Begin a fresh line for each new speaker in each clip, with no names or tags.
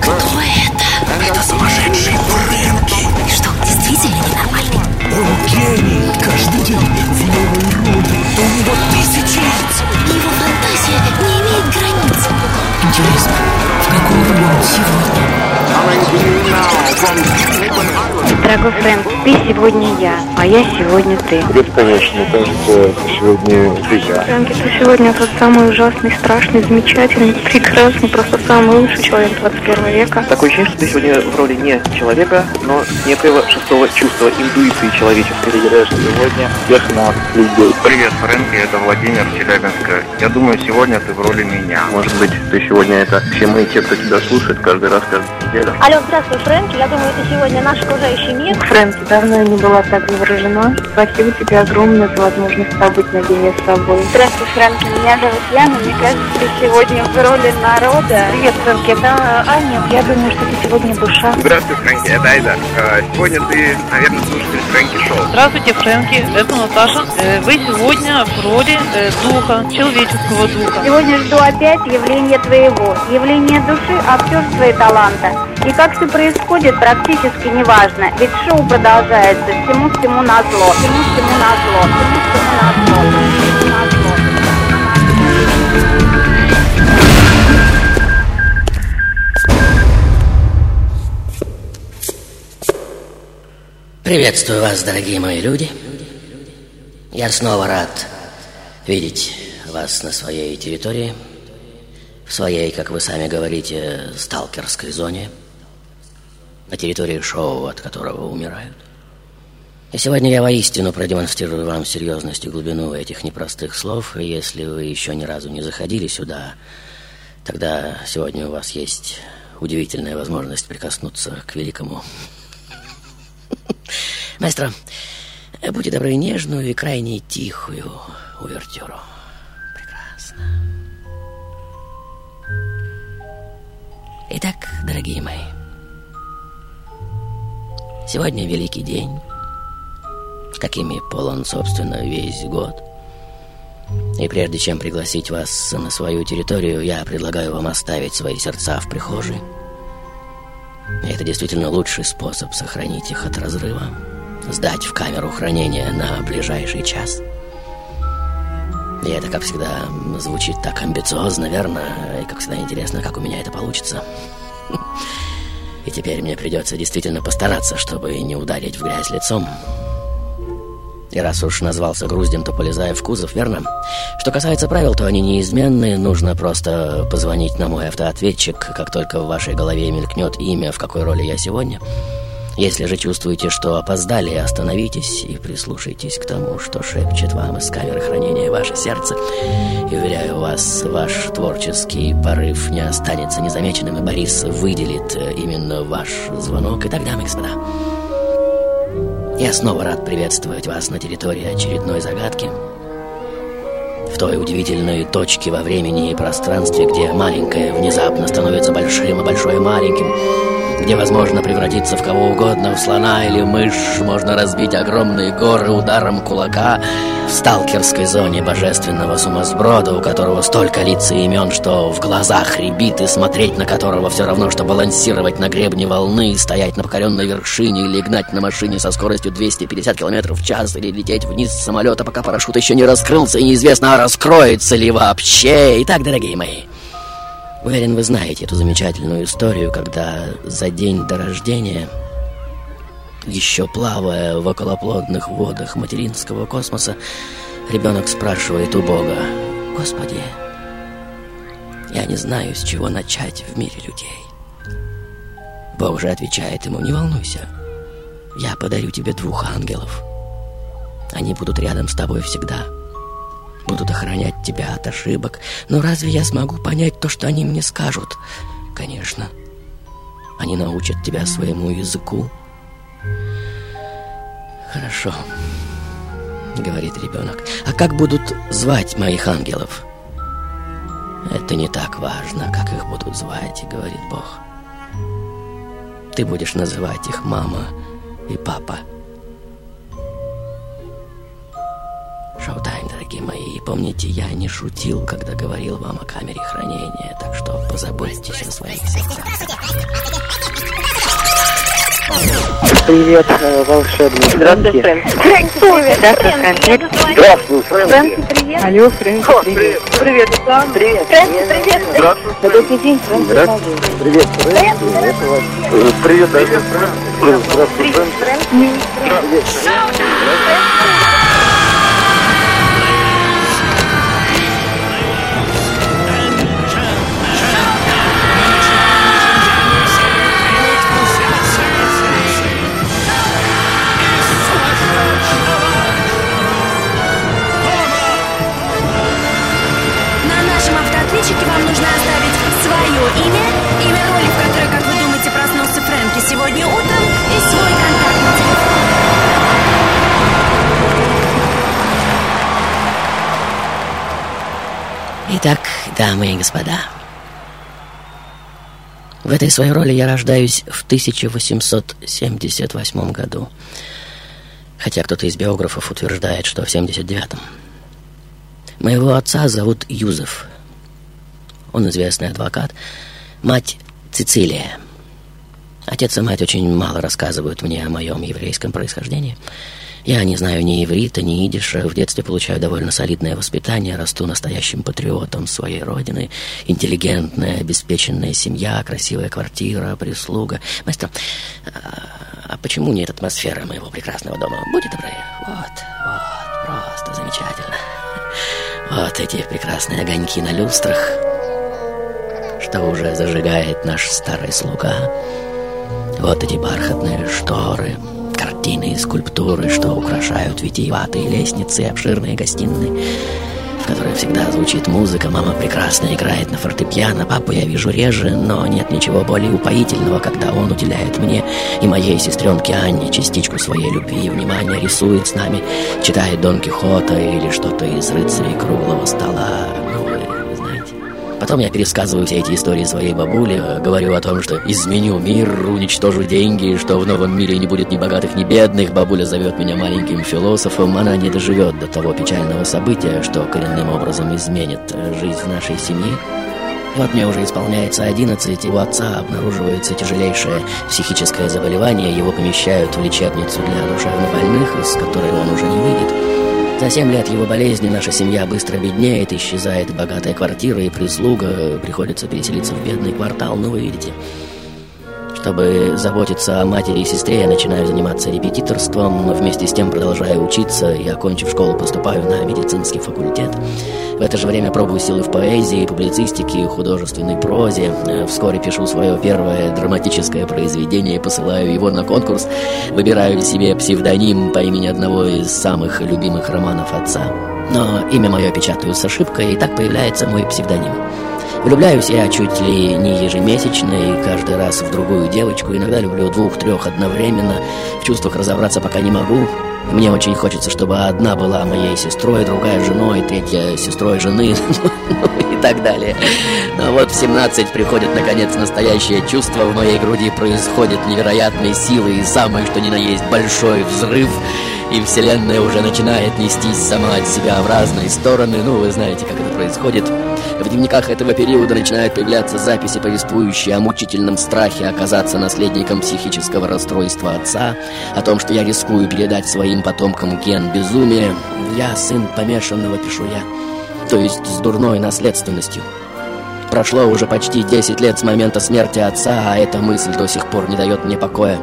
Кто это?
Это сумасшедший Фрэнки.
Что, действительно ненормальный?
Он гений. Каждый день в новой роли. У него тысячи лиц.
Его фантазия не имеет границ.
Интересно, в какой роли он сегодня?
Дорогой Фрэнк, ты сегодня я, а я сегодня ты.
Бесконечно, кажется, сегодня ты я.
Фрэнки, ты сегодня тот самый ужасный, страшный, замечательный, прекрасный, просто самый лучший человек 21 века.
Такое ощущение, что ты сегодня в роли не человека, но некоего шестого чувства, интуиции человеческой.
Играешь сегодня всех нас, людей.
Привет, Фрэнки, это Владимир Челябинска. Я думаю, сегодня ты в роли меня.
Может быть, ты сегодня это все мы, те, кто тебя слушает каждый раз, каждую неделю.
Алло, здравствуй, Фрэнки. Я думаю, ты сегодня наш окружающий мир.
Фрэнки, давно я не была так заворожена. Спасибо тебе огромное за возможность побыть наедине с тобой.
Здравствуй, Фрэнки. Меня зовут Яна. Мне кажется, ты сегодня в роли народа.
Привет, Фрэнки, это Аня. Я думаю, что ты сегодня душа.
Здравствуй, Фрэнки, это Айдар. Э, Сегодня ты, наверное, слушатель Фрэнки Шоу.
Здравствуйте, Фрэнки, это Наташа. Э, Вы сегодня в роли э, духа, человеческого духа.
Сегодня жду опять явления твоего, явления души, актерства и таланта. И как все происходит, практически неважно, ведь шоу продолжается всему-всему всему-всему назло, всему-всему назло, всему-всему назло.
Приветствую вас, дорогие мои люди. Я снова рад видеть вас на своей территории, своей, как вы сами говорите, сталкерской зоне, на территории шоу, от которого умирают. И сегодня я воистину продемонстрирую вам серьезность и глубину этих непростых слов, и если вы еще ни разу не заходили сюда, тогда сегодня у вас есть удивительная возможность прикоснуться к великому Маэстро, будьте добры, нежную и крайне тихую увертюру. Прекрасно. Итак, дорогие мои, сегодня великий день, какими полон, собственно, весь год. И прежде чем пригласить вас на свою территорию, я предлагаю вам оставить свои сердца в прихожей. Это действительно лучший способ сохранить их от разрыва. Сдать в камеру хранения на ближайший час. И это, как всегда, звучит так амбициозно, верно? И, как всегда, интересно, как у меня это получится. И теперь мне придется действительно постараться, чтобы не ударить в грязь лицом. И раз уж назвался груздем, то полезая в кузов, верно? Что касается правил, то они неизменны. Нужно просто позвонить на мой автоответчик, как только в вашей голове мелькнет имя, в какой роли я сегодня. Если же чувствуете, что опоздали, остановитесь и прислушайтесь к тому, что шепчет вам из камеры хранения ваше сердце. И уверяю вас, ваш творческий порыв не останется незамеченным, и Борис выделит э, именно ваш звонок. И господа, я снова рад приветствовать вас на территории очередной загадки. В той удивительной точке во времени и пространстве, где маленькое внезапно становится большим, а большое маленьким, где возможно превратиться в кого угодно, в слона или мышь, можно разбить огромные горы ударом кулака в сталкерской зоне божественного сумасброда, у которого столько лиц и имен, что в глазах рябит, и смотреть на которого все равно, что балансировать на гребне волны, стоять на покоренной вершине или гнать на машине со скоростью 250 км в час, или лететь вниз с самолета, пока парашют еще не раскрылся, и неизвестно, а раскроется ли вообще. Итак, дорогие мои, Уверен, вы знаете эту замечательную историю, когда за день до рождения, еще плавая в околоплодных водах материнского космоса, ребенок спрашивает у Бога, «Господи, я не знаю, с чего начать в мире людей». Бог же отвечает ему, «Не волнуйся, я подарю тебе двух ангелов. Они будут рядом с тобой всегда» будут охранять тебя от ошибок. Но разве я смогу понять то, что они мне скажут? Конечно. Они научат тебя своему языку. Хорошо, говорит ребенок. А как будут звать моих ангелов? Это не так важно, как их будут звать, говорит Бог. Ты будешь называть их мама и папа. Шоу-тайм, дорогие. мои, помните, я не шутил, когда говорил вам о камере хранения, так что позаботьтесь о своих
Привет, э, волшебный
Здравствуй, Фрэнк. Фрэнк, привет. Здравствуй, Фрэнк.
Здравствуй,
Фрэнки, привет. Алло, Фрэнк, привет. Привет, Ислам. Привет. Фрэнки, привет.
Здравствуй.
Добрый день.
Здравствуй. Привет, Фрэнк. Привет, Привет, привет, Фрэнк. Здравствуй, Фрэнк.
На
Итак, дамы и господа, в этой своей роли я рождаюсь в 1878 году, хотя кто-то из биографов утверждает, что в 79-м. Моего отца зовут Юзеф. Он известный адвокат. Мать Цицилия. Отец и мать очень мало рассказывают мне о моем еврейском происхождении. Я не знаю ни иврита, ни идиша. В детстве получаю довольно солидное воспитание, расту настоящим патриотом своей родины. Интеллигентная, обеспеченная семья, красивая квартира, прислуга. Мастер, а, а почему нет атмосферы моего прекрасного дома? Будьте добры. Вот, вот, просто замечательно. Вот эти прекрасные огоньки на люстрах, что уже зажигает наш старый слуга. Вот эти бархатные шторы, картины и скульптуры, что украшают витиеватые лестницы и обширные гостиные, в которых всегда звучит музыка. Мама прекрасно играет на фортепиано, папу я вижу реже, но нет ничего более упоительного, когда он уделяет мне и моей сестренке Анне частичку своей любви и внимания, рисует с нами, читает Дон Кихота или что-то из рыцарей круглого стола. Потом я пересказываю все эти истории своей бабуле, говорю о том, что изменю мир, уничтожу деньги, что в новом мире не будет ни богатых, ни бедных. Бабуля зовет меня маленьким философом. Она не доживет до того печального события, что коренным образом изменит жизнь нашей семьи. И вот мне уже исполняется 11, у отца обнаруживается тяжелейшее психическое заболевание, его помещают в лечебницу для душевнобольных, из которой он уже не выйдет. За семь лет его болезни наша семья быстро беднеет, исчезает богатая квартира и прислуга, приходится переселиться в бедный квартал, ну вы видите. Чтобы заботиться о матери и сестре, я начинаю заниматься репетиторством, вместе с тем продолжаю учиться и, окончив школу, поступаю на медицинский факультет. В это же время пробую силы в поэзии, публицистике, художественной прозе. Э, Вскоре пишу свое первое драматическое произведение и посылаю его на конкурс. Выбираю себе псевдоним по имени одного из самых любимых романов отца. Но имя мое печатаю с ошибкой, и так появляется мой псевдоним. Влюбляюсь я чуть ли не ежемесячно и каждый раз в другую девочку. Иногда люблю двух-трех одновременно. В чувствах разобраться пока не могу. Мне очень хочется, чтобы одна была моей сестрой, другая женой, третья сестрой жены, ну так далее. Но вот в 17 приходит, наконец, настоящее чувство. В моей груди происходят невероятные силы и самое, что ни на есть, большой взрыв. И вселенная уже начинает нестись сама от себя в разные стороны. Ну, вы знаете, как это происходит. В дневниках этого периода начинают появляться записи, повествующие о мучительном страхе оказаться наследником психического расстройства отца, о том, что я рискую передать своим потомкам ген безумия. Я сын помешанного, пишу я, то есть с дурной наследственностью. Прошло уже почти 10 лет с момента смерти отца, а эта мысль до сих пор не дает мне покоя.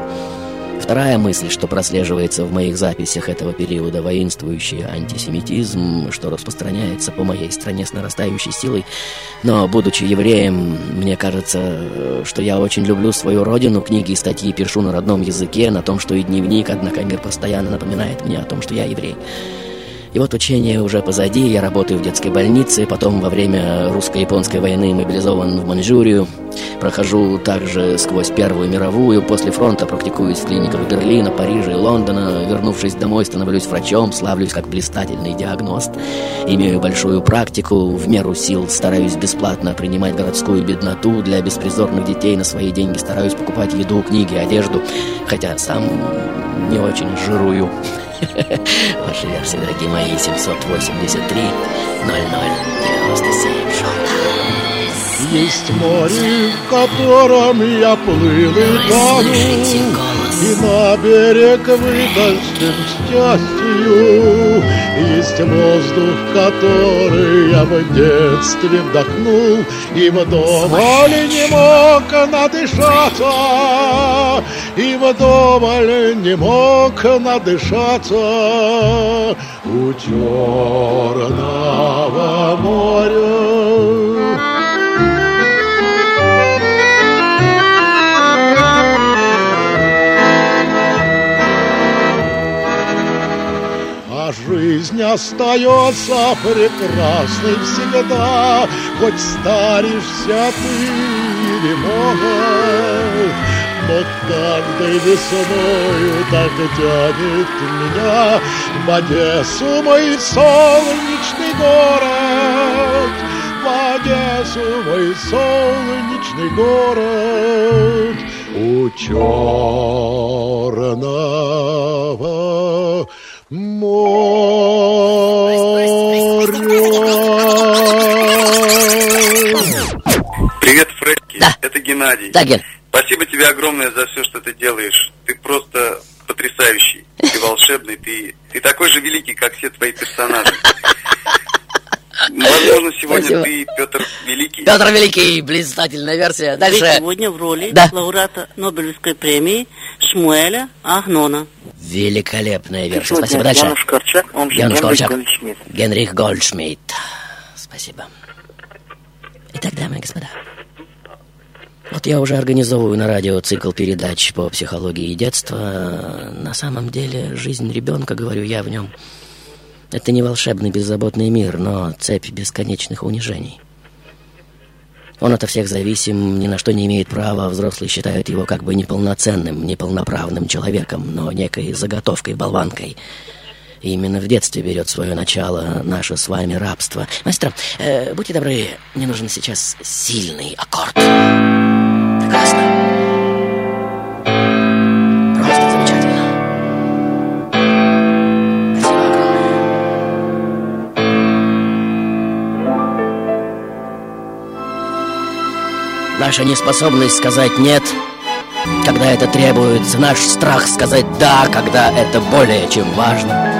Вторая мысль, что прослеживается в моих записях этого периода, воинствующий антисемитизм, что распространяется по моей стране с нарастающей силой. Но, будучи евреем, мне кажется, что я очень люблю свою родину, книги и статьи пишу на родном языке, на том, что и дневник, однако мир постоянно напоминает мне о том, что я еврей. И вот учение уже позади, я работаю в детской больнице, потом во время русско-японской войны мобилизован в Маньчжурию, прохожу также сквозь Первую мировую, после фронта практикуюсь в клиниках Берлина, Парижа и Лондона, вернувшись домой, становлюсь врачом, славлюсь как блистательный диагност, имею большую практику, в меру сил стараюсь бесплатно принимать городскую бедноту. Для беспризорных детей на свои деньги, стараюсь покупать еду, книги, одежду, хотя сам не очень жирую. Ваша версия, дорогие мои, 783 0097
Есть море, в котором я плыл и тону, И на берег вытащим счастью. Есть воздух, который я в детстве вдохнул, И вдоволь не мог надышаться, И вдоволь не мог надышаться у Черного моря. Жизнь остается прекрасной всегда, Хоть старишься ты или молод. Но каждой весною так тянет меня В Одессу мой солнечный город В Одессу мой солнечный город У черного моря.
Привет, Фредди. Это Геннадий.
Да, Ген.
Спасибо тебе огромное за все, что ты делаешь. Ты просто потрясающий. Ты волшебный. Ты, ты такой же великий, как все твои персонажи. Возможно, сегодня
Спасибо.
ты Петр Великий.
Петр Великий, блистательная версия. Дальше.
Вы сегодня в роли
Да.
лауреата Нобелевской премии Шмуэля Агнона.
Великолепная версия.
Сегодня
Спасибо. Дальше.
Януш Корчак, он же
Януш
Генрих
Корчак.
Гольдшмидт.
Генрих Гольдшмидт. Спасибо. Итак, дамы и господа. Вот я уже организовываю на радио цикл передач по психологии детства. На самом деле, жизнь ребенка, говорю я в нем, это не волшебный беззаботный мир, но цепь бесконечных унижений. Он ото всех зависим, ни на что не имеет права, взрослые считают его как бы неполноценным, неполноправным человеком, но некой заготовкой, болванкой. И именно в детстве берет свое начало наше с вами рабство. Мастер, э, будьте добры, мне нужен сейчас сильный аккорд. Наша неспособность сказать «нет», когда это требуется, наш страх сказать «да», когда это более чем важно.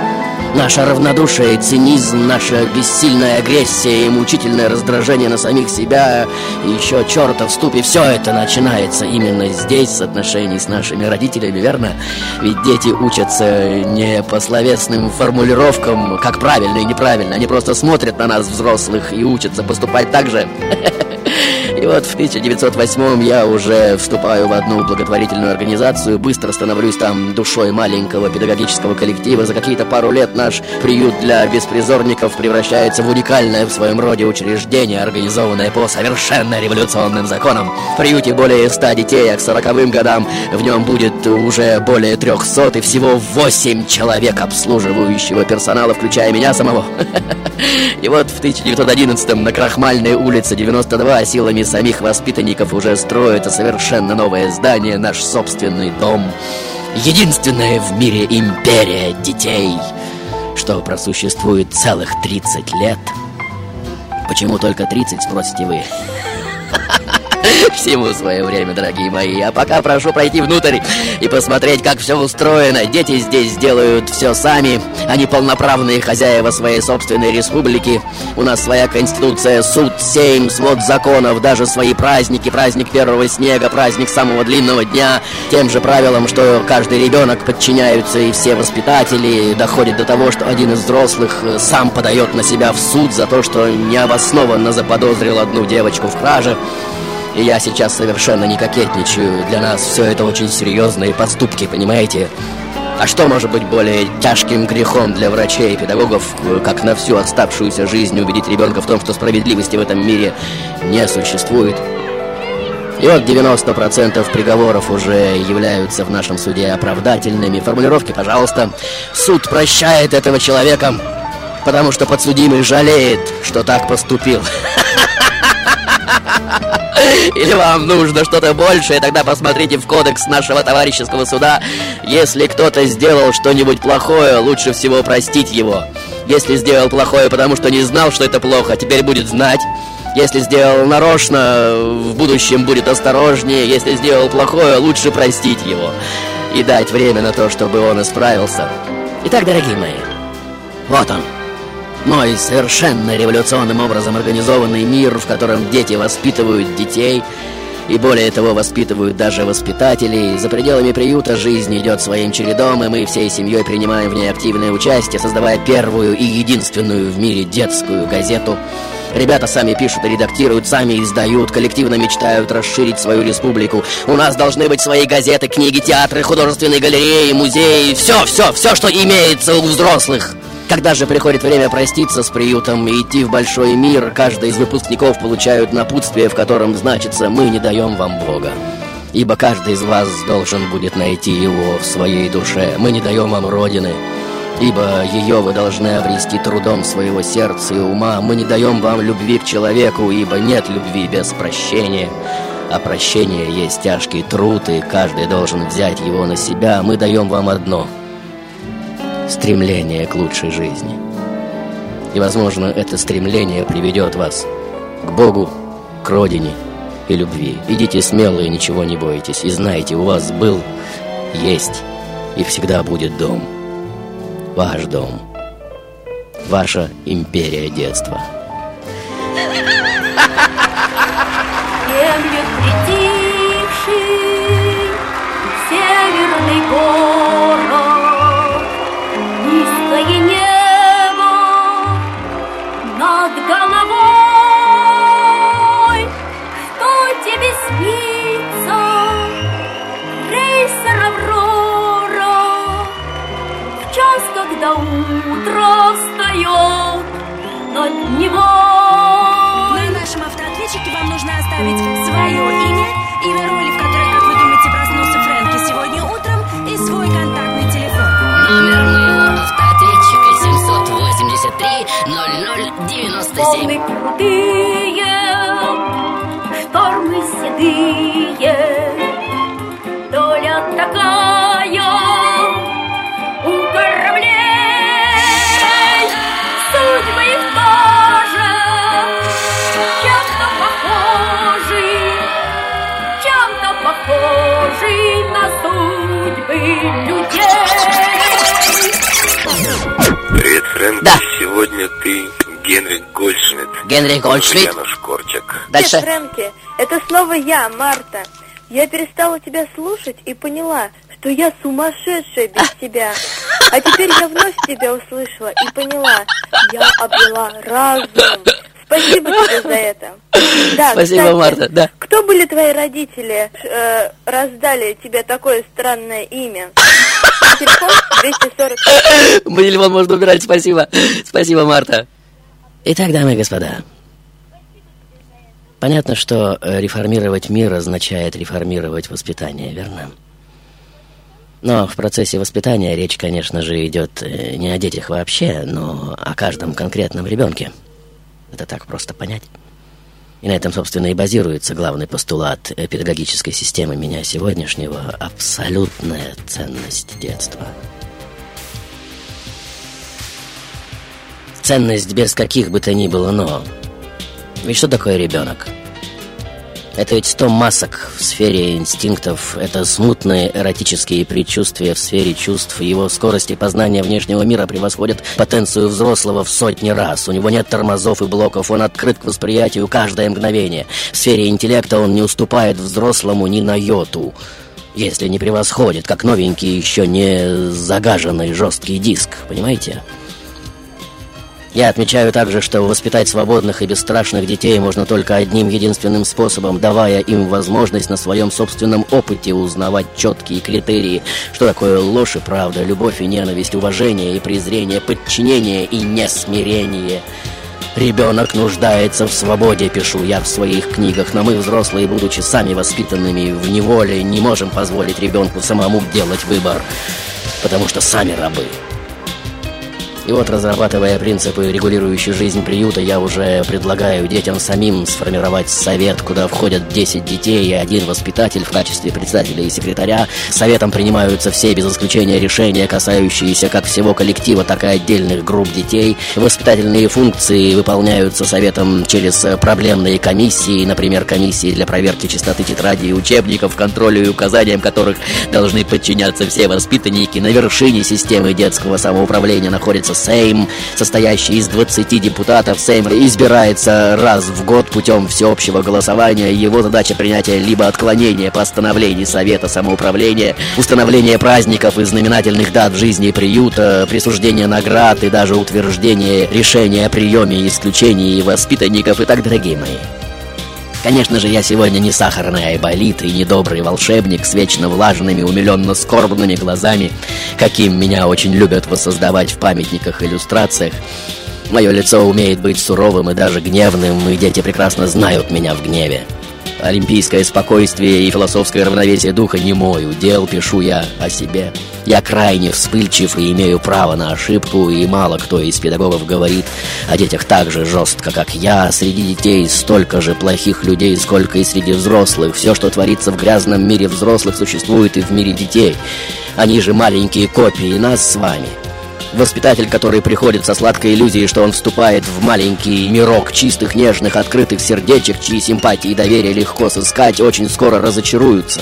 Наше равнодушие цинизм, наша бессильная агрессия и мучительное раздражение на самих себя, и еще черта в ступе, все это начинается именно здесь, с отношений с нашими родителями, верно? Ведь дети учатся не по словесным формулировкам, как правильно и неправильно, они просто смотрят на нас, взрослых, и учатся поступать так же. Вот в 1908 я уже вступаю в одну благотворительную организацию, быстро становлюсь там душой маленького педагогического коллектива. За какие-то пару лет наш приют для беспризорников превращается в уникальное в своем роде учреждение, организованное по совершенно революционным законам. В приюте более 100 детей, а к 40 годам в нем будет уже более 300 и всего 8 человек обслуживающего персонала, включая меня самого. И вот в 1911 на Крахмальной улице 92 силами самих воспитанников уже строится совершенно новое здание, наш собственный дом. Единственная в мире империя детей, что просуществует целых 30 лет. Почему только 30, спросите вы? Всему свое время, дорогие мои. А пока прошу пройти внутрь и посмотреть, как все устроено. Дети здесь делают все сами. Они полноправные хозяева своей собственной республики. У нас своя конституция, суд, сейм, свод законов, даже свои праздники. Праздник первого снега, праздник самого длинного дня. Тем же правилам, что каждый ребенок подчиняются и все воспитатели. Доходит до того, что один из взрослых э, сам подает на себя в суд за то, что необоснованно заподозрил одну девочку в краже. И я сейчас совершенно не кокетничаю. Для нас все это очень серьезные поступки, понимаете? А что может быть более тяжким грехом для врачей и педагогов, как на всю оставшуюся жизнь убедить ребенка в том, что справедливости в этом мире не существует? И вот 90% приговоров уже являются в нашем суде оправдательными. Формулировки, пожалуйста. Суд прощает этого человека, потому что подсудимый жалеет, что так поступил. Или вам нужно что-то большее, тогда посмотрите в кодекс нашего товарищеского суда. Если кто-то сделал что-нибудь плохое, лучше всего простить его. Если сделал плохое, потому что не знал, что это плохо, теперь будет знать. Если сделал нарочно, в будущем будет осторожнее. Если сделал плохое, лучше простить его. И дать время на то, чтобы он исправился. Итак, дорогие мои, вот он. Мой совершенно революционным образом организованный мир, в котором дети воспитывают детей, и более того, воспитывают даже воспитателей. За пределами приюта жизнь идет своим чередом, и мы всей семьей принимаем в ней активное участие, создавая первую и единственную в мире детскую газету Ребята сами пишут и редактируют, сами издают, коллективно мечтают расширить свою республику. У нас должны быть свои газеты, книги, театры, художественные галереи, музеи. Все, все, все, что имеется у взрослых. Когда же приходит время проститься с приютом и идти в большой мир, каждый из выпускников получают напутствие, в котором значится «Мы не даем вам Бога». Ибо каждый из вас должен будет найти его в своей душе. Мы не даем вам Родины, ибо ее вы должны обрести трудом своего сердца и ума. Мы не даем вам любви к человеку, ибо нет любви без прощения. А прощение есть тяжкий труд, и каждый должен взять его на себя. Мы даем вам одно — стремление к лучшей жизни. И, возможно, это стремление приведет вас к Богу, к родине и любви. Идите смело и ничего не бойтесь. И знайте, у вас был, есть и всегда будет дом. Ваш дом. Ваша империя детства.
Землю притихший северный город, над головой. Что тебе снится, крейсер Аврора, в час, когда утро встает над него?
На нашем автоответчике вам нужно оставить свое имя
Волны крутые, штормы седые, доля такая у кораблей, судьбы их тоже чем-то похожи, чем-то похожи на судьбы людей.
Привет, Фрэнк. Сегодня ты Генрих Гольдшмидт.
Генрих Гольдшмидт.
Януш Корчак.
Дальше.
Фрэнки, это снова я, Марта. Я перестала тебя слушать и поняла, что я сумасшедшая без тебя. А теперь я вновь тебя услышала и поняла, я обрела разум. Спасибо тебе за это. Да,
Спасибо,
кстати,
Марта, да.
Кто были твои родители, э, раздали тебе такое странное имя? Телефон 240.
Телефон можно убирать, спасибо. Спасибо, Марта. Итак, дамы и господа, понятно, что э, реформировать мир означает реформировать воспитание, верно? Но в процессе воспитания речь, конечно же, идет э, не о детях вообще, но о каждом конкретном ребенке. Это так просто понять. И на этом, собственно, и базируется главный постулат педагогической системы меня сегодняшнего – абсолютная ценность детства. Ценность без каких бы то ни было «но». Ведь что такое ребенок? Это ведь сто масок в сфере инстинктов, это смутные эротические предчувствия в сфере чувств, его скорости познания внешнего мира превосходят потенцию взрослого в сотни раз. У него нет тормозов и блоков, он открыт к восприятию каждое мгновение. В сфере интеллекта он не уступает взрослому ни на йоту, если не превосходит, как новенький, еще не загаженный жесткий диск, понимаете? Я отмечаю также, что воспитать свободных и бесстрашных детей можно только одним единственным способом, давая им возможность на своем собственном опыте узнавать четкие критерии, что такое ложь и правда, любовь и ненависть, уважение и презрение, подчинение и несмирение. Ребенок нуждается в свободе, пишу я в своих книгах, но мы, взрослые, будучи сами воспитанными в неволе, не можем позволить ребенку самому делать выбор, потому что сами рабы. И вот, разрабатывая принципы, регулирующие жизнь приюта, я уже предлагаю детям самим сформировать совет, куда входят 10 детей и один воспитатель в качестве председателя и секретаря. Советом принимаются все, без исключения, решения, касающиеся как всего коллектива, так и отдельных групп детей. Воспитательные функции выполняются советом через проблемные комиссии, например, комиссии для проверки чистоты тетради и учебников, контролю и указаниям которых должны подчиняться все воспитанники. На вершине системы детского самоуправления находится Сейм, состоящий из 20 депутатов. Сейм избирается раз в год путем всеобщего голосования. Его задача принятия либо отклонения постановлений Совета самоуправления, установление праздников и знаменательных дат жизни приюта, присуждение наград и даже утверждение решения о приеме и исключении воспитанников и так, дорогие мои. Конечно же, я сегодня не сахарный айболит и не добрый волшебник с вечно влажными, умиленно-скорбными глазами, каким меня очень любят воссоздавать в памятниках и иллюстрациях. Мое лицо умеет быть суровым и даже гневным, и дети прекрасно знают меня в гневе. Олимпийское спокойствие и философское равновесие духа не мой удел, пишу я о себе. Я крайне вспыльчив и имею право на ошибку, и мало кто из педагогов говорит о детях так же жестко, как я. Среди детей столько же плохих людей, сколько и среди взрослых. Все, что творится в грязном мире взрослых, существует и в мире детей. Они же маленькие копии нас с вами. Воспитатель, который приходит со сладкой иллюзией, что он вступает в маленький мирок чистых, нежных, открытых сердечек, чьи симпатии и доверие легко сыскать, очень скоро разочаруются.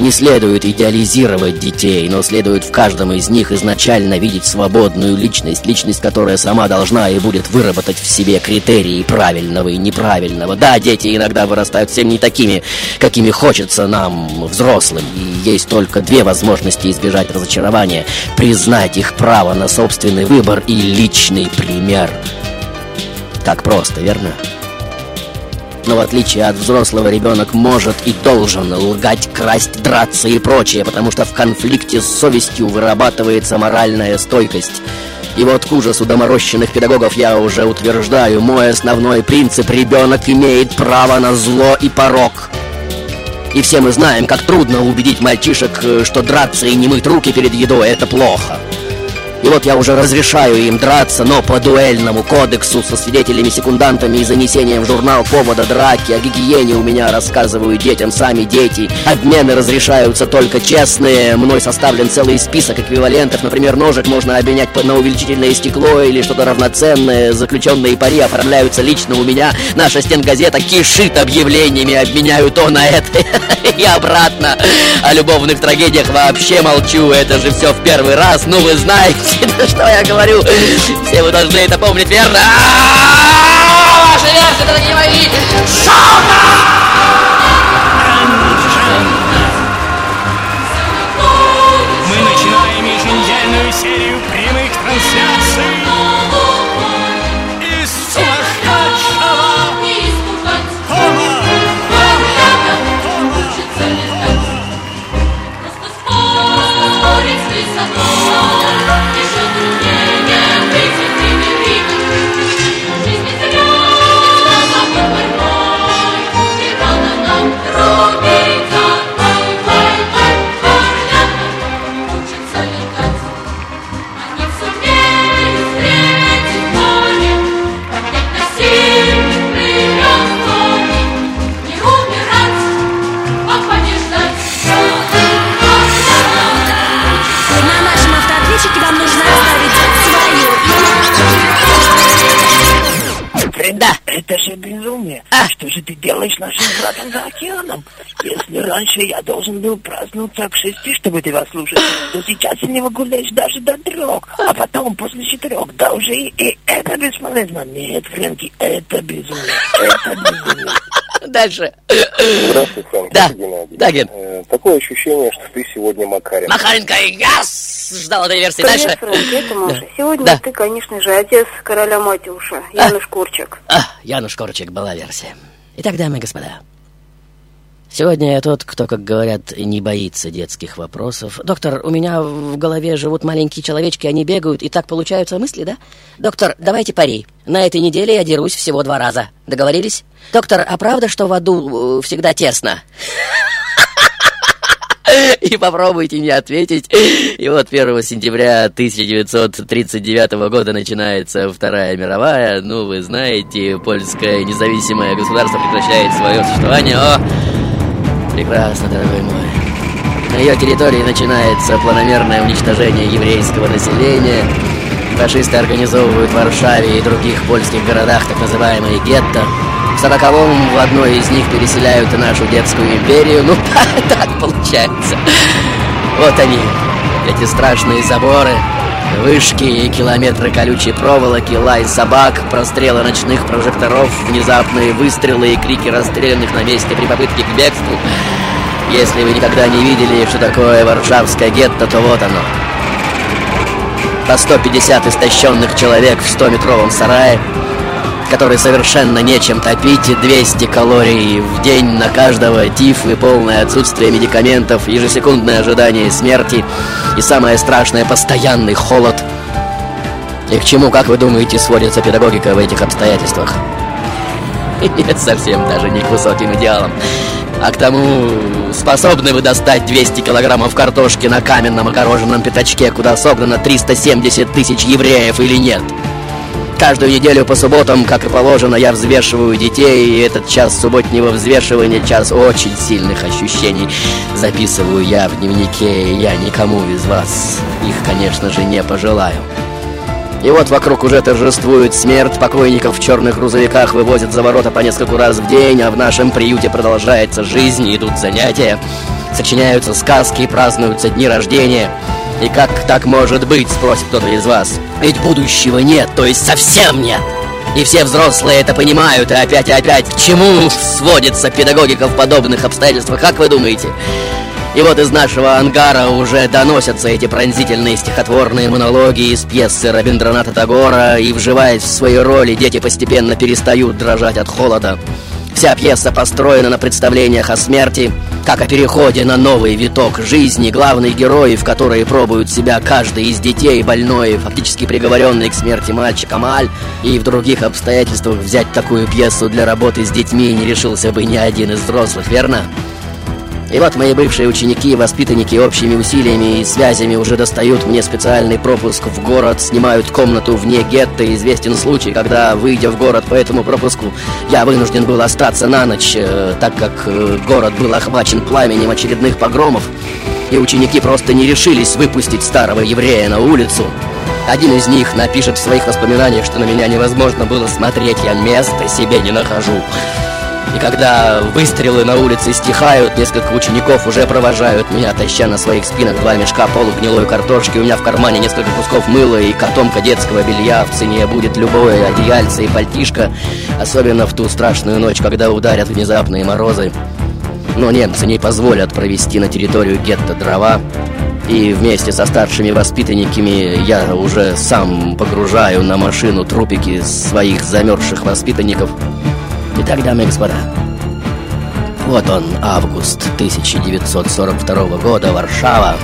Не следует идеализировать детей, но следует в каждом из них изначально видеть свободную личность, личность, которая сама должна и будет выработать в себе критерии правильного и неправильного. Да, дети иногда вырастают всем не такими, какими хочется нам, взрослым, и есть только две возможности избежать разочарования. Признать их право на собственный выбор и личный пример. Так просто, верно? Но в отличие от взрослого, ребенок может и должен лгать, красть, драться и прочее, потому что в конфликте с совестью вырабатывается моральная стойкость. И вот к ужасу доморощенных педагогов я уже утверждаю, мой основной принцип – ребенок имеет право на зло и порог. И все мы знаем, как трудно убедить мальчишек, что драться и не мыть руки перед едой – это плохо. И вот я уже разрешаю им драться, но по дуэльному кодексу со свидетелями-секундантами и занесением в журнал повода драки. О гигиене у меня рассказывают детям сами дети. Обмены разрешаются только честные. Мной составлен целый список эквивалентов. Например, ножик можно обменять на увеличительное стекло или что-то равноценное. Заключенные пари оформляются лично у меня. Наша стенгазета кишит объявлениями. Обменяю то на это и обратно. О любовных трагедиях вообще молчу. Это же все в первый раз. Ну, вы знаете. что я говорю. Все вы должны это помнить, верно? Ваши версии, дорогие мои!
Мы
раньше я должен был проснуться к шести, чтобы тебя слушать, то сейчас ты не гуляешь даже до трех, а потом после четырех, да уже и, и это бесполезно. Нет, Фрэнки, это безумие, это безумие.
Дальше.
Здравствуй, Фрэнк.
Да.
Геннадий.
Да, Ген.
Э, такое ощущение, что ты сегодня Макарин.
Макаренко, я ждал этой версии.
Привет,
Дальше.
Фрэнки, это Маша.
Да.
Сегодня
Да.
ты, конечно же, отец короля Матюша, Януш Курчик.
А, Януш Корчик была версия. Итак, дамы и господа. Сегодня я тот, кто, как говорят, не боится детских вопросов. Доктор, у меня в голове живут маленькие человечки, они бегают, и так получаются мысли, да? Доктор, давайте пари. На этой неделе я дерусь всего два раза. Договорились? Доктор, а правда, что в аду э, всегда тесно? и попробуйте мне ответить. И вот 1 сентября 1939 года начинается Вторая мировая. Ну, вы знаете, польское независимое государство прекращает свое существование. О, прекрасно, дорогой мой. На ее территории начинается планомерное уничтожение еврейского населения. Фашисты организовывают в Варшаве и других польских городах так называемые гетто. В сороковом в одной из них переселяют нашу детскую империю. Ну, так получается. Вот они, эти страшные заборы, вышки и километры колючей проволоки, лай собак, прострелы ночных прожекторов, внезапные выстрелы и крики расстрелянных на месте при попытке к бегству. Если вы никогда не видели, что такое варшавское гетто, то вот оно. По 150 истощенных человек в 100-метровом сарае, который совершенно нечем топить, и 200 калорий в день на каждого, тиф и полное отсутствие медикаментов, ежесекундное ожидание смерти и самое страшное постоянный холод. И к чему, как вы думаете, сводится педагогика в этих обстоятельствах? Нет, совсем даже не к высоким идеалам. А к тому, способны вы достать 200 килограммов картошки на каменном огороженном пятачке, куда согнано 370 тысяч евреев или нет? Каждую неделю по субботам, как и положено, я взвешиваю детей, и этот час субботнего взвешивания, час очень сильных ощущений, записываю я в дневнике, и я никому из вас их, конечно же, не пожелаю. И вот вокруг уже торжествует смерть, покойников в черных грузовиках вывозят за ворота по нескольку раз в день, а в нашем приюте продолжается жизнь, идут занятия, сочиняются сказки, празднуются дни рождения. И как так может быть, спросит кто-то из вас. Ведь будущего нет, то есть совсем нет. И все взрослые это понимают, и опять и опять к чему сводится педагогика в подобных обстоятельствах, как вы думаете? И вот из нашего ангара уже доносятся эти пронзительные стихотворные монологи из пьесы Рабиндраната Тагора, и, вживаясь в свои роли, дети постепенно перестают дрожать от холода. Вся пьеса построена на представлениях о смерти, как о переходе на новый виток жизни, главные герои, в которые пробуют себя каждый из детей, больной, фактически приговоренный к смерти мальчик Амаль, и в других обстоятельствах взять такую пьесу для работы с детьми не решился бы ни один из взрослых, верно? И вот мои бывшие ученики, воспитанники общими усилиями и связями уже достают мне специальный пропуск в город, снимают комнату вне гетто. Известен случай, когда, выйдя в город по этому пропуску, я вынужден был остаться на ночь, э, так как э, город был охвачен пламенем очередных погромов, и ученики просто не решились выпустить старого еврея на улицу. Один из них напишет в своих воспоминаниях, что на меня невозможно было смотреть, я места себе не нахожу. И когда выстрелы на улице стихают, несколько учеников уже провожают меня, таща на своих спинах два мешка полугнилой картошки. У меня в кармане несколько кусков мыла и котомка детского белья. В цене будет любое одеяльце и пальтишко, особенно в ту страшную ночь, когда ударят внезапные морозы. Но немцы не позволят провести на территорию гетто дрова, и вместе со старшими воспитанниками я уже сам погружаю на машину трупики своих замерзших воспитанников. Итак, дамы и господа, вот он, август 1942 года, Варшава.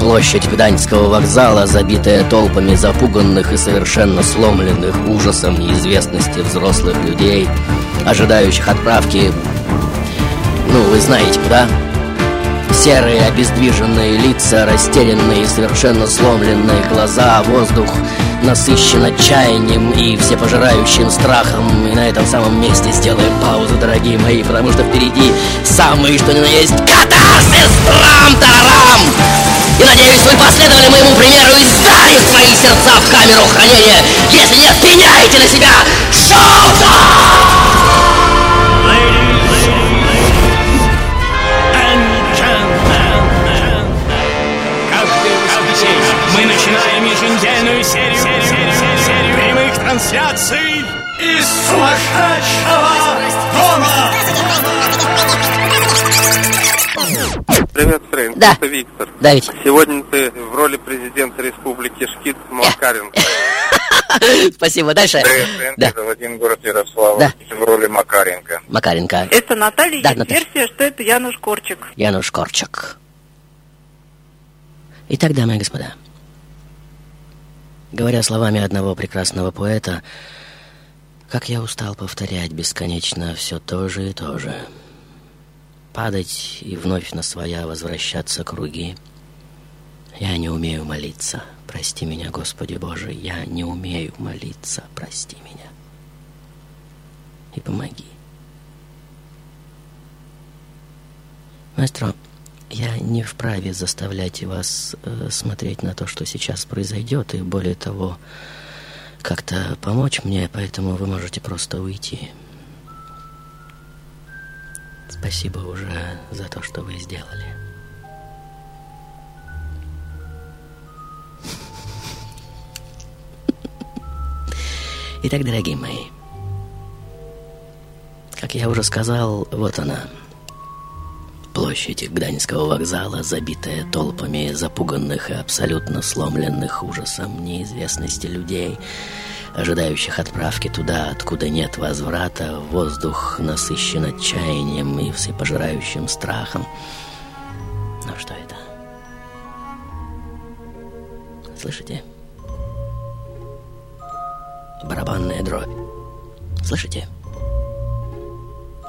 Площадь Гданьского вокзала, забитая толпами запуганных и совершенно сломленных ужасом неизвестности взрослых людей, ожидающих отправки, ну, вы знаете куда. Серые обездвиженные лица, растерянные, совершенно сломленные глаза, воздух насыщен отчаянием и всепожирающим страхом. И на этом самом месте сделаем паузу, дорогие мои, потому что впереди самый что ни на есть катарсис! Трам-тарарам! И надеюсь, вы последовали моему примеру и сдали свои сердца в камеру хранения. Если нет, пеняйте на себя!
Мы трансляций из сумасшедшего дома.
Привет, Стрэнь.
Да.
Это Виктор.
Да, Вить.
Сегодня ты в роли президента Республики Шкит Макаренко.
Спасибо. Дальше.
Привет, Стрэнь.
Да.
Это Вадим, город Ярослава.
Да.
В роли Макаренко.
Макаренко.
Это Наталья,
Да,
есть
Наташа.
версия, что это Януш Корчик.
Януш Корчак. Итак, дамы и господа, говоря словами одного прекрасного поэта, как я устал повторять бесконечно все то же и то же. падать и вновь на своя возвращаться круги. Я не умею молиться. Прости меня, Господи Боже, я не умею молиться. Прости меня. И помоги. Маэстро, я не вправе заставлять вас э, смотреть на то, что сейчас произойдет, и более того, как-то помочь мне, поэтому вы можете просто уйти. Спасибо уже за то, что вы сделали. Итак, дорогие мои, как я уже сказал, вот она, площадь Гданьского вокзала, забитая толпами запуганных и абсолютно сломленных ужасом неизвестности людей, ожидающих отправки туда, откуда нет возврата, воздух насыщен отчаянием и всепожирающим страхом. Но что это? Слышите? Барабанная дробь. Слышите?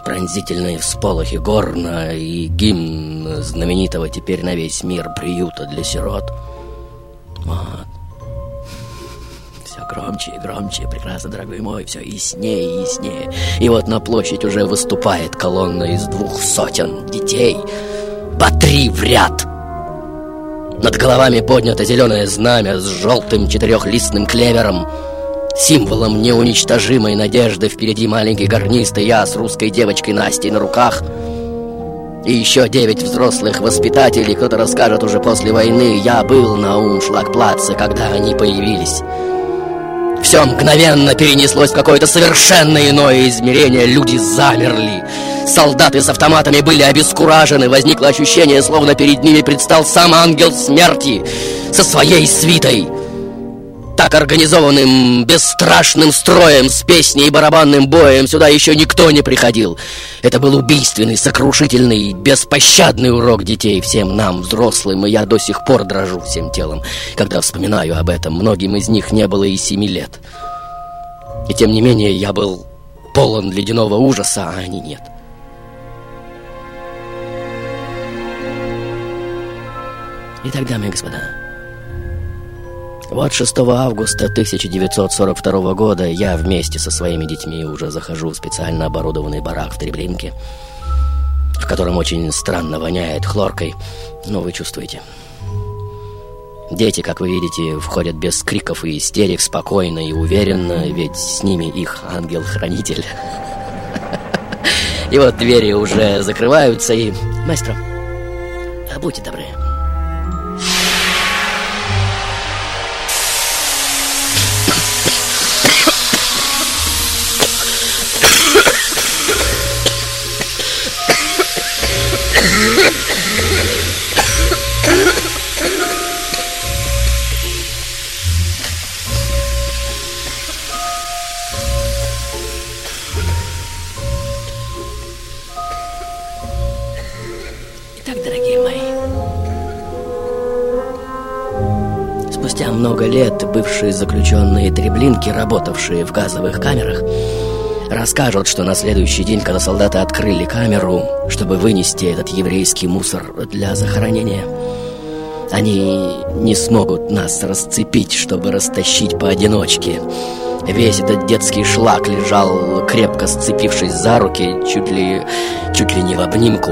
Пронзительные всполохи горна и гимн знаменитого теперь на весь мир приюта для сирот. Вот. Все громче и громче, прекрасно, дорогой мой, все яснее и яснее. И вот на площадь уже выступает колонна из двух сотен детей. По три в ряд. Над головами поднято зеленое знамя с желтым четырехлистным клевером. Символом неуничтожимой надежды впереди маленький гарнист и я с русской девочкой Настей на руках. И еще девять взрослых воспитателей, кто-то расскажет уже после войны, я был на Умшлагплаце, когда они появились. Все мгновенно перенеслось в какое-то совершенно иное измерение. Люди замерли. Солдаты с автоматами были обескуражены. Возникло ощущение, словно перед ними предстал сам ангел смерти со своей свитой так организованным, бесстрашным строем с песней и барабанным боем сюда еще никто не приходил. Это был убийственный, сокрушительный, беспощадный урок детей всем нам, взрослым, и я до сих пор дрожу всем телом, когда вспоминаю об этом. Многим из них не было и семи лет. И тем не менее я был полон ледяного ужаса, а они нет. Итак, дамы и господа, вот 6 августа 1942 года я вместе со своими детьми уже захожу в специально оборудованный барак в Треблинке, в котором очень странно воняет хлоркой, но вы чувствуете. Дети, как вы видите, входят без криков и истерик, спокойно и уверенно, ведь с ними их ангел-хранитель. И вот двери уже закрываются, и... Мастер, будьте добры, треблинки, работавшие в газовых камерах, расскажут, что на следующий день, когда солдаты открыли камеру, чтобы вынести этот еврейский мусор для захоронения, они не смогут нас расцепить, чтобы растащить поодиночке. Весь этот детский шлак лежал, крепко сцепившись за руки, чуть ли, чуть ли не в обнимку.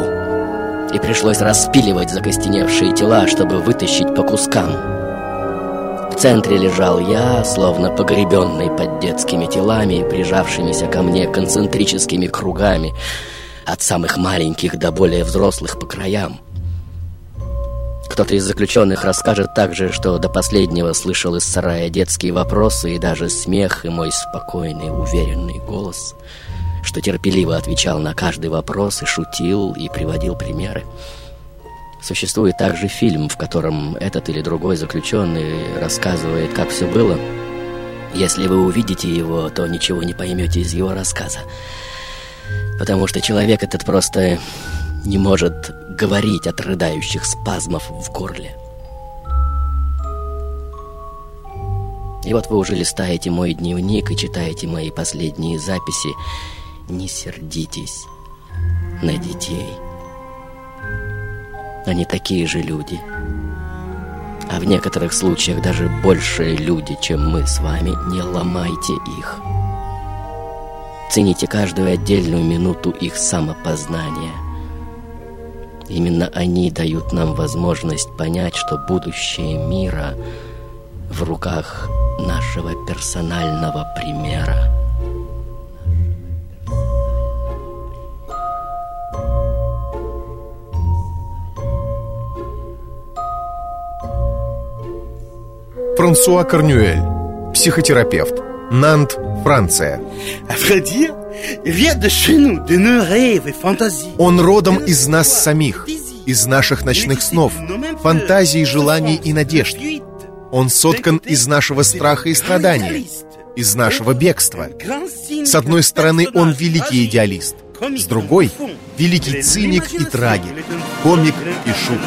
И пришлось распиливать закостеневшие тела, чтобы вытащить по кускам. В центре лежал я, словно погребенный под детскими телами, прижавшимися ко мне концентрическими кругами, от самых маленьких до более взрослых по краям. Кто-то из заключенных расскажет также, что до последнего слышал из сарая детские вопросы и даже смех и мой спокойный, уверенный голос, что терпеливо отвечал на каждый вопрос и шутил, и приводил примеры. Существует также фильм, в котором этот или другой заключенный рассказывает, как все было. Если вы увидите его, то ничего не поймете из его рассказа. Потому что человек этот просто не может говорить от рыдающих спазмов в горле. И вот вы уже листаете мой дневник и читаете мои последние записи. Не сердитесь на детей. Они такие же люди. А в некоторых случаях даже большие люди, чем мы с вами. Не ломайте их. Цените каждую отдельную минуту их самопознания. Именно они дают нам возможность понять, что будущее мира в руках нашего персонального примера.
Франсуа Корнюэль, психотерапевт, Нант, Франция. Он родом из нас самих, из наших ночных снов, фантазий, желаний и надежд. Он соткан из нашего страха и страдания, из нашего бегства. С одной стороны, он великий идеалист, с другой — великий циник и трагик, комик и шут.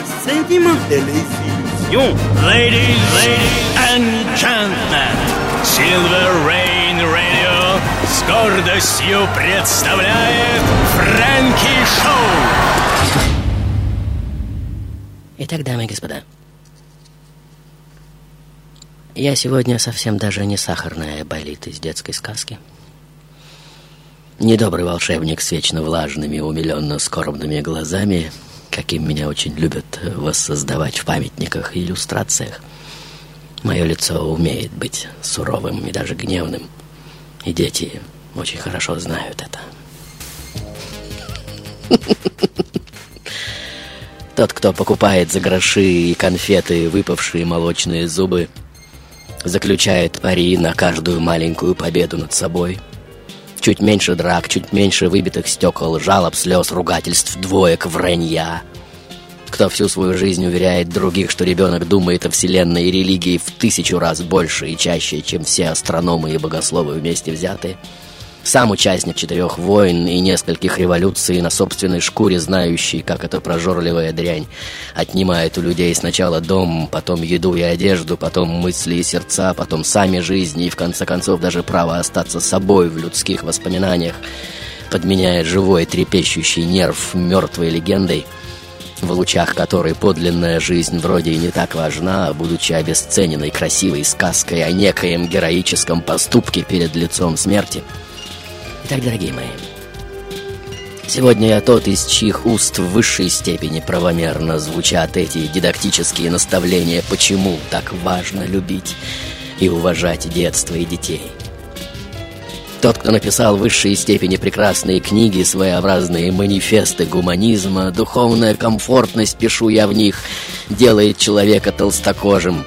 Ladies, ladies and gentlemen, Silver Rain Radio с гордостью представляет Фрэнки Шоу.
Итак, дамы и господа, я сегодня совсем даже не сахарная болит из детской сказки. Недобрый волшебник с вечно влажными, умиленно-скорбными глазами — каким меня очень любят воссоздавать в памятниках и иллюстрациях. Мое лицо умеет быть суровым и даже гневным. И дети очень хорошо знают это. Тот, кто покупает за гроши и конфеты выпавшие молочные зубы, заключает пари на каждую маленькую победу над собой. Чуть меньше драк, чуть меньше выбитых стекол, жалоб, слез, ругательств, двоек, вранья — кто всю свою жизнь уверяет других, что ребенок думает о Вселенной и религии в тысячу раз больше и чаще, чем все астрономы и богословы вместе взятые. Сам участник четырех войн и нескольких революций на собственной шкуре, знающий, как эта прожорливая дрянь отнимает у людей сначала дом, потом еду и одежду, потом мысли и сердца, потом сами жизни и, в конце концов, даже право остаться собой в людских воспоминаниях, подменяя живой трепещущий нерв мертвой легендой – в лучах которой подлинная жизнь вроде и не так важна, будучи обесцененной красивой сказкой о некоем героическом поступке перед лицом смерти. Итак, дорогие мои, сегодня я тот, из чьих уст в высшей степени правомерно звучат эти дидактические наставления, почему так важно любить и уважать детство и детей – тот, кто написал в высшей степени прекрасные книги, своеобразные манифесты гуманизма, духовная комфортность, пишу я в них, делает человека толстокожим,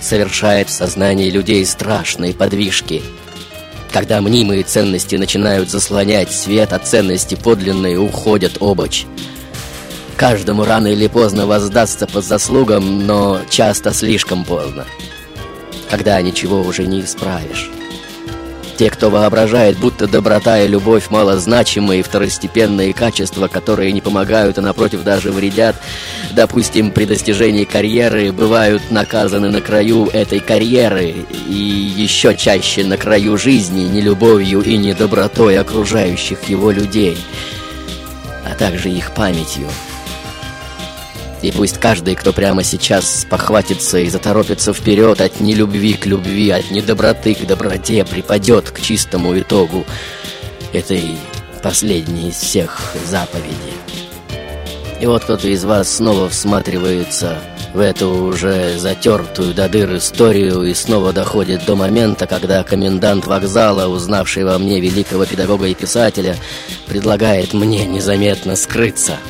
совершает в сознании людей страшные подвижки. Когда мнимые ценности начинают заслонять свет, а ценности подлинные уходят обочь. Каждому рано или поздно воздастся по заслугам, но часто слишком поздно. Когда ничего уже не исправишь. Те, кто воображает, будто доброта и любовь малозначимые второстепенные качества, которые не помогают, а напротив даже вредят, допустим, при достижении карьеры, бывают наказаны на краю этой карьеры и еще чаще на краю жизни нелюбовью и недобротой окружающих его людей, а также их памятью. И пусть каждый, кто прямо сейчас похватится и заторопится вперед от нелюбви к любви, от недоброты к доброте, припадет к чистому итогу этой последней из всех заповедей. И вот кто-то из вас снова всматривается в эту уже затертую до дыр историю и снова доходит до момента, когда комендант вокзала, узнавший во мне великого педагога и писателя, предлагает мне незаметно скрыться –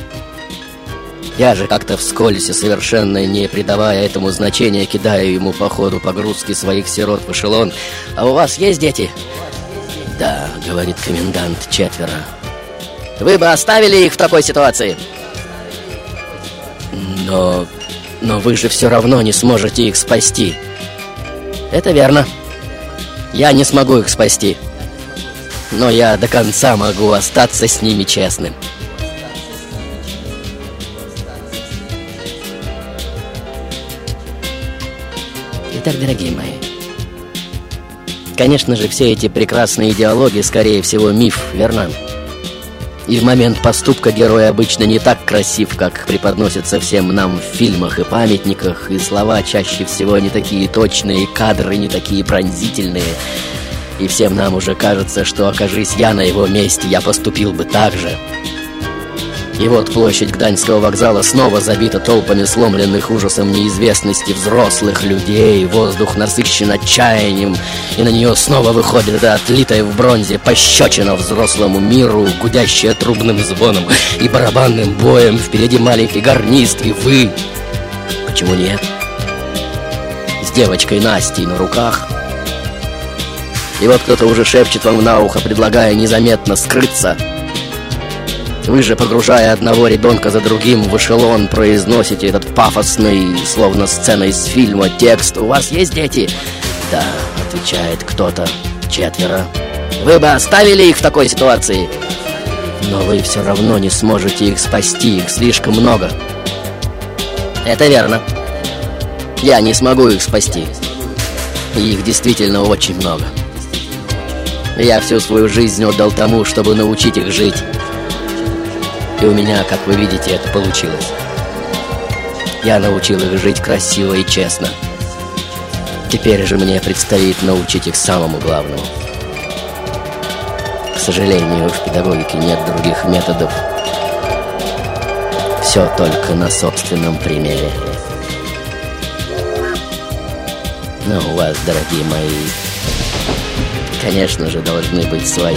я же как-то вскользь и совершенно не придавая этому значения, кидаю ему по ходу погрузки своих сирот в эшелон. «А у вас есть дети?» «Да», — говорит комендант, — «четверо». «Вы бы оставили их в такой ситуации?» «Но... но вы же все равно не сможете их спасти». «Это верно. Я не смогу их спасти. Но я до конца могу остаться с ними честным». Итак, дорогие мои, конечно же, все эти прекрасные идеологии, скорее всего, миф, верно? И в момент поступка герой обычно не так красив, как преподносится всем нам в фильмах и памятниках, и слова чаще всего не такие точные, кадры не такие пронзительные. И всем нам уже кажется, что окажись я на его месте, я поступил бы так же. И вот площадь Гданьского вокзала снова забита толпами сломленных ужасом неизвестности взрослых людей. Воздух насыщен отчаянием, и на нее снова выходит эта отлитая в бронзе пощечина взрослому миру, гудящая трубным звоном и барабанным боем. Впереди маленький гарнист, и вы... Почему нет? С девочкой Настей на руках. И вот кто-то уже шепчет вам на ухо, предлагая незаметно скрыться — вы же, погружая одного ребенка за другим в эшелон, произносите этот пафосный, словно сцена из фильма, текст «У вас есть дети?» «Да», — отвечает кто-то, «четверо». «Вы бы оставили их в такой ситуации?» «Но вы все равно не сможете их спасти, их слишком много». «Это верно. Я не смогу их спасти. Их действительно очень много. Я всю свою жизнь отдал тому, чтобы научить их жить». И у меня, как вы видите, это получилось. Я научил их жить красиво и честно. Теперь же мне предстоит научить их самому главному. К сожалению, в педагогике нет других методов. Все только на собственном примере. Но у вас, дорогие мои, конечно же, должны быть свои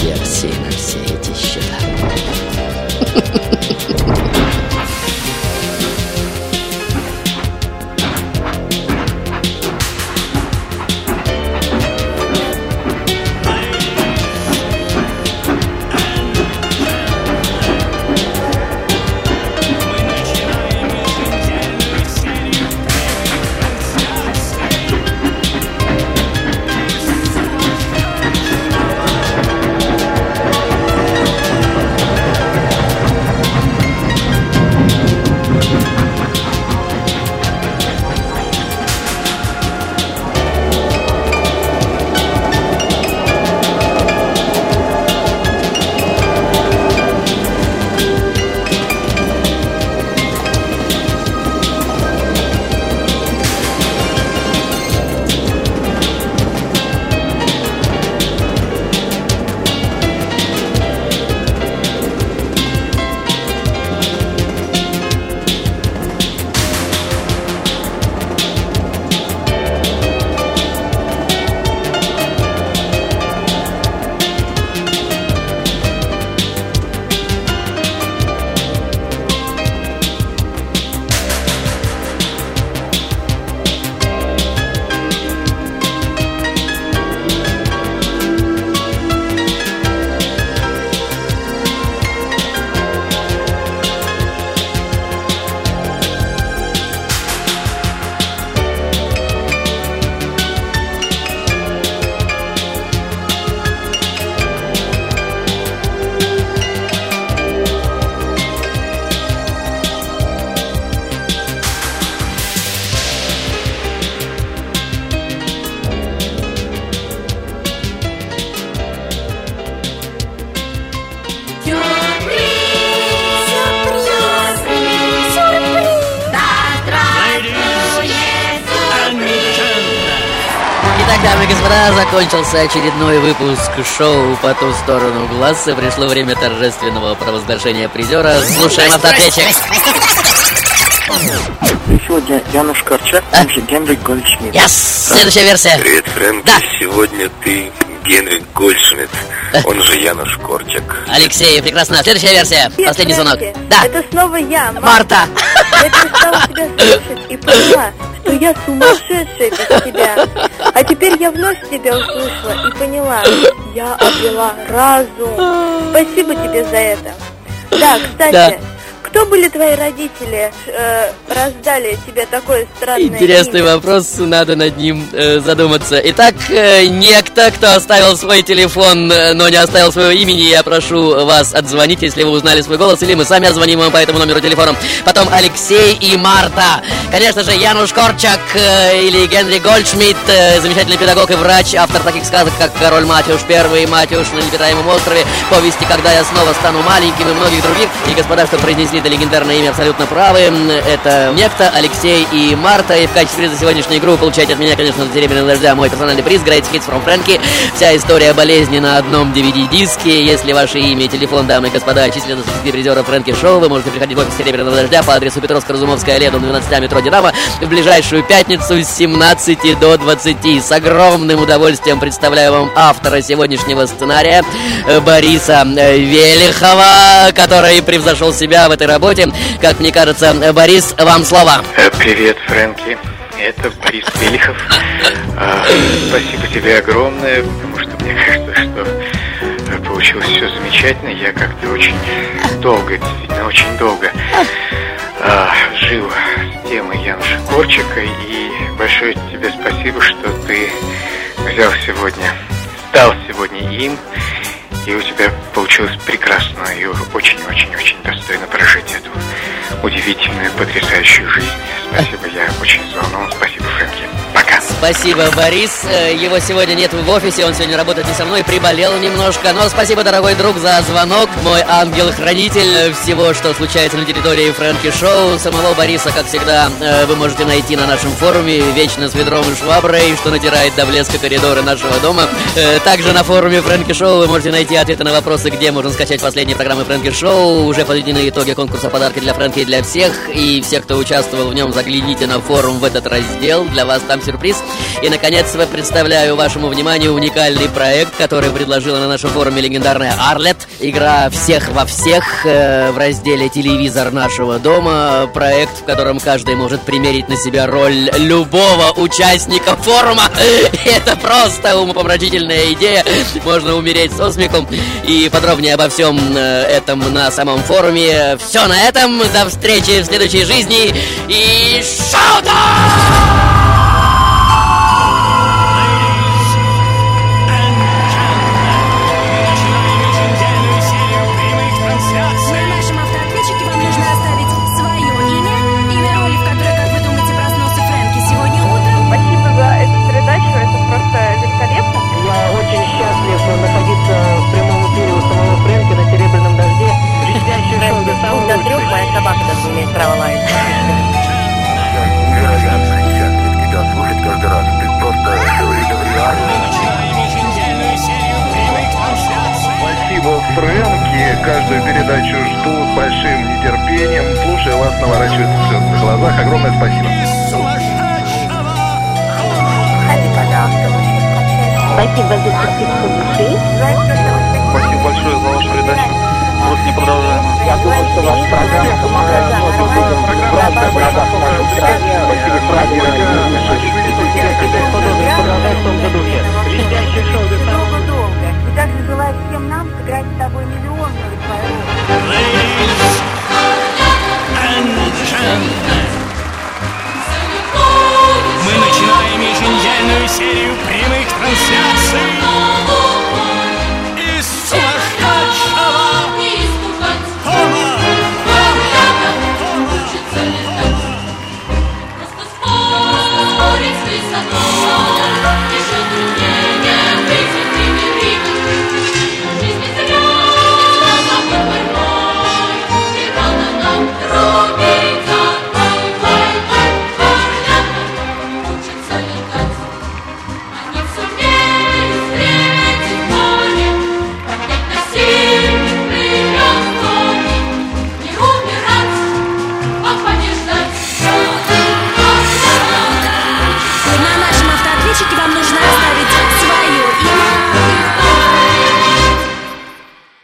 версии на все эти счета. Thank you. Закончился очередной выпуск шоу «По ту сторону глаз» и пришло время торжественного провозглашения призера. Слушаем автоответчик.
Сегодня Януш Корчак, он же Генри Гольдшмидт.
Yes! Следующая версия.
Привет, Фрэнк. Сегодня ты Генри Гольдшмидт, он же Януш Корчак.
Алексей, прекрасно. Следующая версия.
Привет,
Последний звонок. Да.
Это снова я,
Марта.
Я перестала тебя слушать и поняла, что я сумасшедшая без тебя. А теперь я вновь тебя услышала и поняла, я обрела разум. Спасибо тебе за это. Да, кстати,
Да.
кто были твои родители, э, раздали тебе такое странное
Интересный
имя?
вопрос, надо над ним э, задуматься. Итак, э, некто, кто оставил свой телефон, э, но не оставил своего имени, я прошу вас отзвонить, если вы узнали свой голос, или мы сами отзвоним вам по этому номеру телефона. Потом Алексей и Марта. Конечно же, Януш Корчак э, или Генри Гольдшмидт, э, замечательный педагог и врач, автор таких сказок, как «Король Матюш I», «Матюш на необитаемом острове», повести «Когда я снова стану маленьким» и многих других. И, господа, что произнесли это легендарное имя, абсолютно правы. Это некто, Алексей и Марта. И в качестве за сегодняшнюю игру получаете от меня, конечно, «Серебряный дождя» мой персональный приз Great Hits from Frankie. Вся история болезни на одном DVD-диске. Если ваше имя и телефон, дамы и господа, числятся среди призеров Фрэнки Шоу, вы можете приходить в офис «Серебряного дождя» по адресу Петровско-Разумовская, Леду, 12 метро «Динамо» в ближайшую пятницу с 17 до 20. С огромным удовольствием представляю вам автора сегодняшнего сценария Бориса э, Велихова, который превзошел себя в этой работе. Как мне кажется, Борис, вам слова.
Э, Привет, Фрэнки. Это Борис Велихов. А, Спасибо тебе огромное, потому что мне кажется, что э, получилось все замечательно. Я как-то очень долго, действительно очень долго а, жил с темой Януша Корчика. И большое тебе спасибо, что ты взял сегодня, стал сегодня им. И у тебя получилось прекрасно и очень-очень-очень достойно прожить эту удивительную, потрясающую жизнь. Спасибо, я очень взволнован. Спасибо, Фрэнки. Пока.
Спасибо, Борис. Э, Его сегодня нет в офисе, он сегодня работает не со мной, приболел немножко. Но спасибо, дорогой друг, за звонок. Мой ангел-хранитель всего, что случается на территории Фрэнки Шоу. Самого Бориса, как всегда, э, вы можете найти на нашем форуме «Вечно с ведром и шваброй», что натирает до блеска коридоры нашего дома. Э, Также на форуме Фрэнки Шоу вы можете найти ответы на вопросы, где можно скачать последние программы Фрэнки Шоу. Уже подведены итоги конкурса «Подарки для Фрэнки и для всех». И все, кто участвовал в нем, загляните на форум в этот раздел. Для вас там сюрприз. И, наконец, я представляю вашему вниманию уникальный проект, который предложила на нашем форуме легендарная Арлет. Игра «Всех во всех» э, в разделе «Телевизор нашего дома». Проект, в котором каждый может примерить на себя роль любого участника форума. Это просто умопомрачительная идея. Можно умереть со смехом. И подробнее обо всем э, этом на самом форуме. Все на этом. До встречи в следующей жизни. И шоу
даже имеет право лаять.
Невероятно счастлив тебя слушать каждый раз. Ты просто реально. Спасибо, Фрэнки. Каждую передачу жду с большим нетерпением. Слушая вас, наворачивается все на глазах. Огромное спасибо.
Спасибо за частичку души.
Спасибо большое за вашу передачу вопрос не продолжаем.
Я думаю, что ваша программа помогает многим людям браться в городах в нашей стране, спасибо правильно
и продолжает в том же духе. Блестящий шоу, Виктор. долго.
И также желаю всем нам сыграть с тобой миллионную твою.
Ladies and gentlemen. Мы начинаем еженедельную серию прямых трансляций.